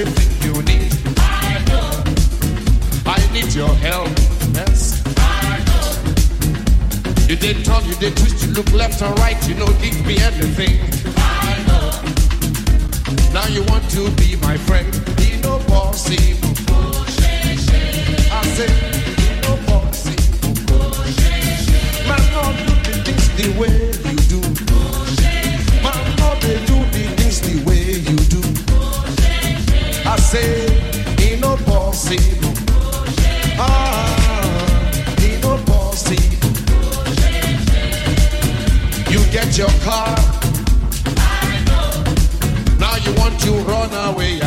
Everything you need. I need your help, yes. did turn, you did twist, you look left and right, you know, give me anything. I know. Now you want to be my friend, be no possible. I said, be no possible. Man, not do the things the way say, no possible. Ah, no possible. You get your car. Now you want to run away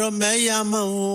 pero me llamó.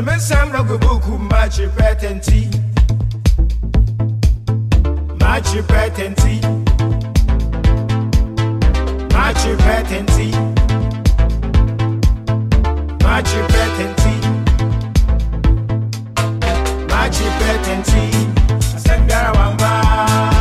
nti mesamba gwe buku machipete nti machipete nti machipete nti machipete nti machipete nti asɛm biara wambaa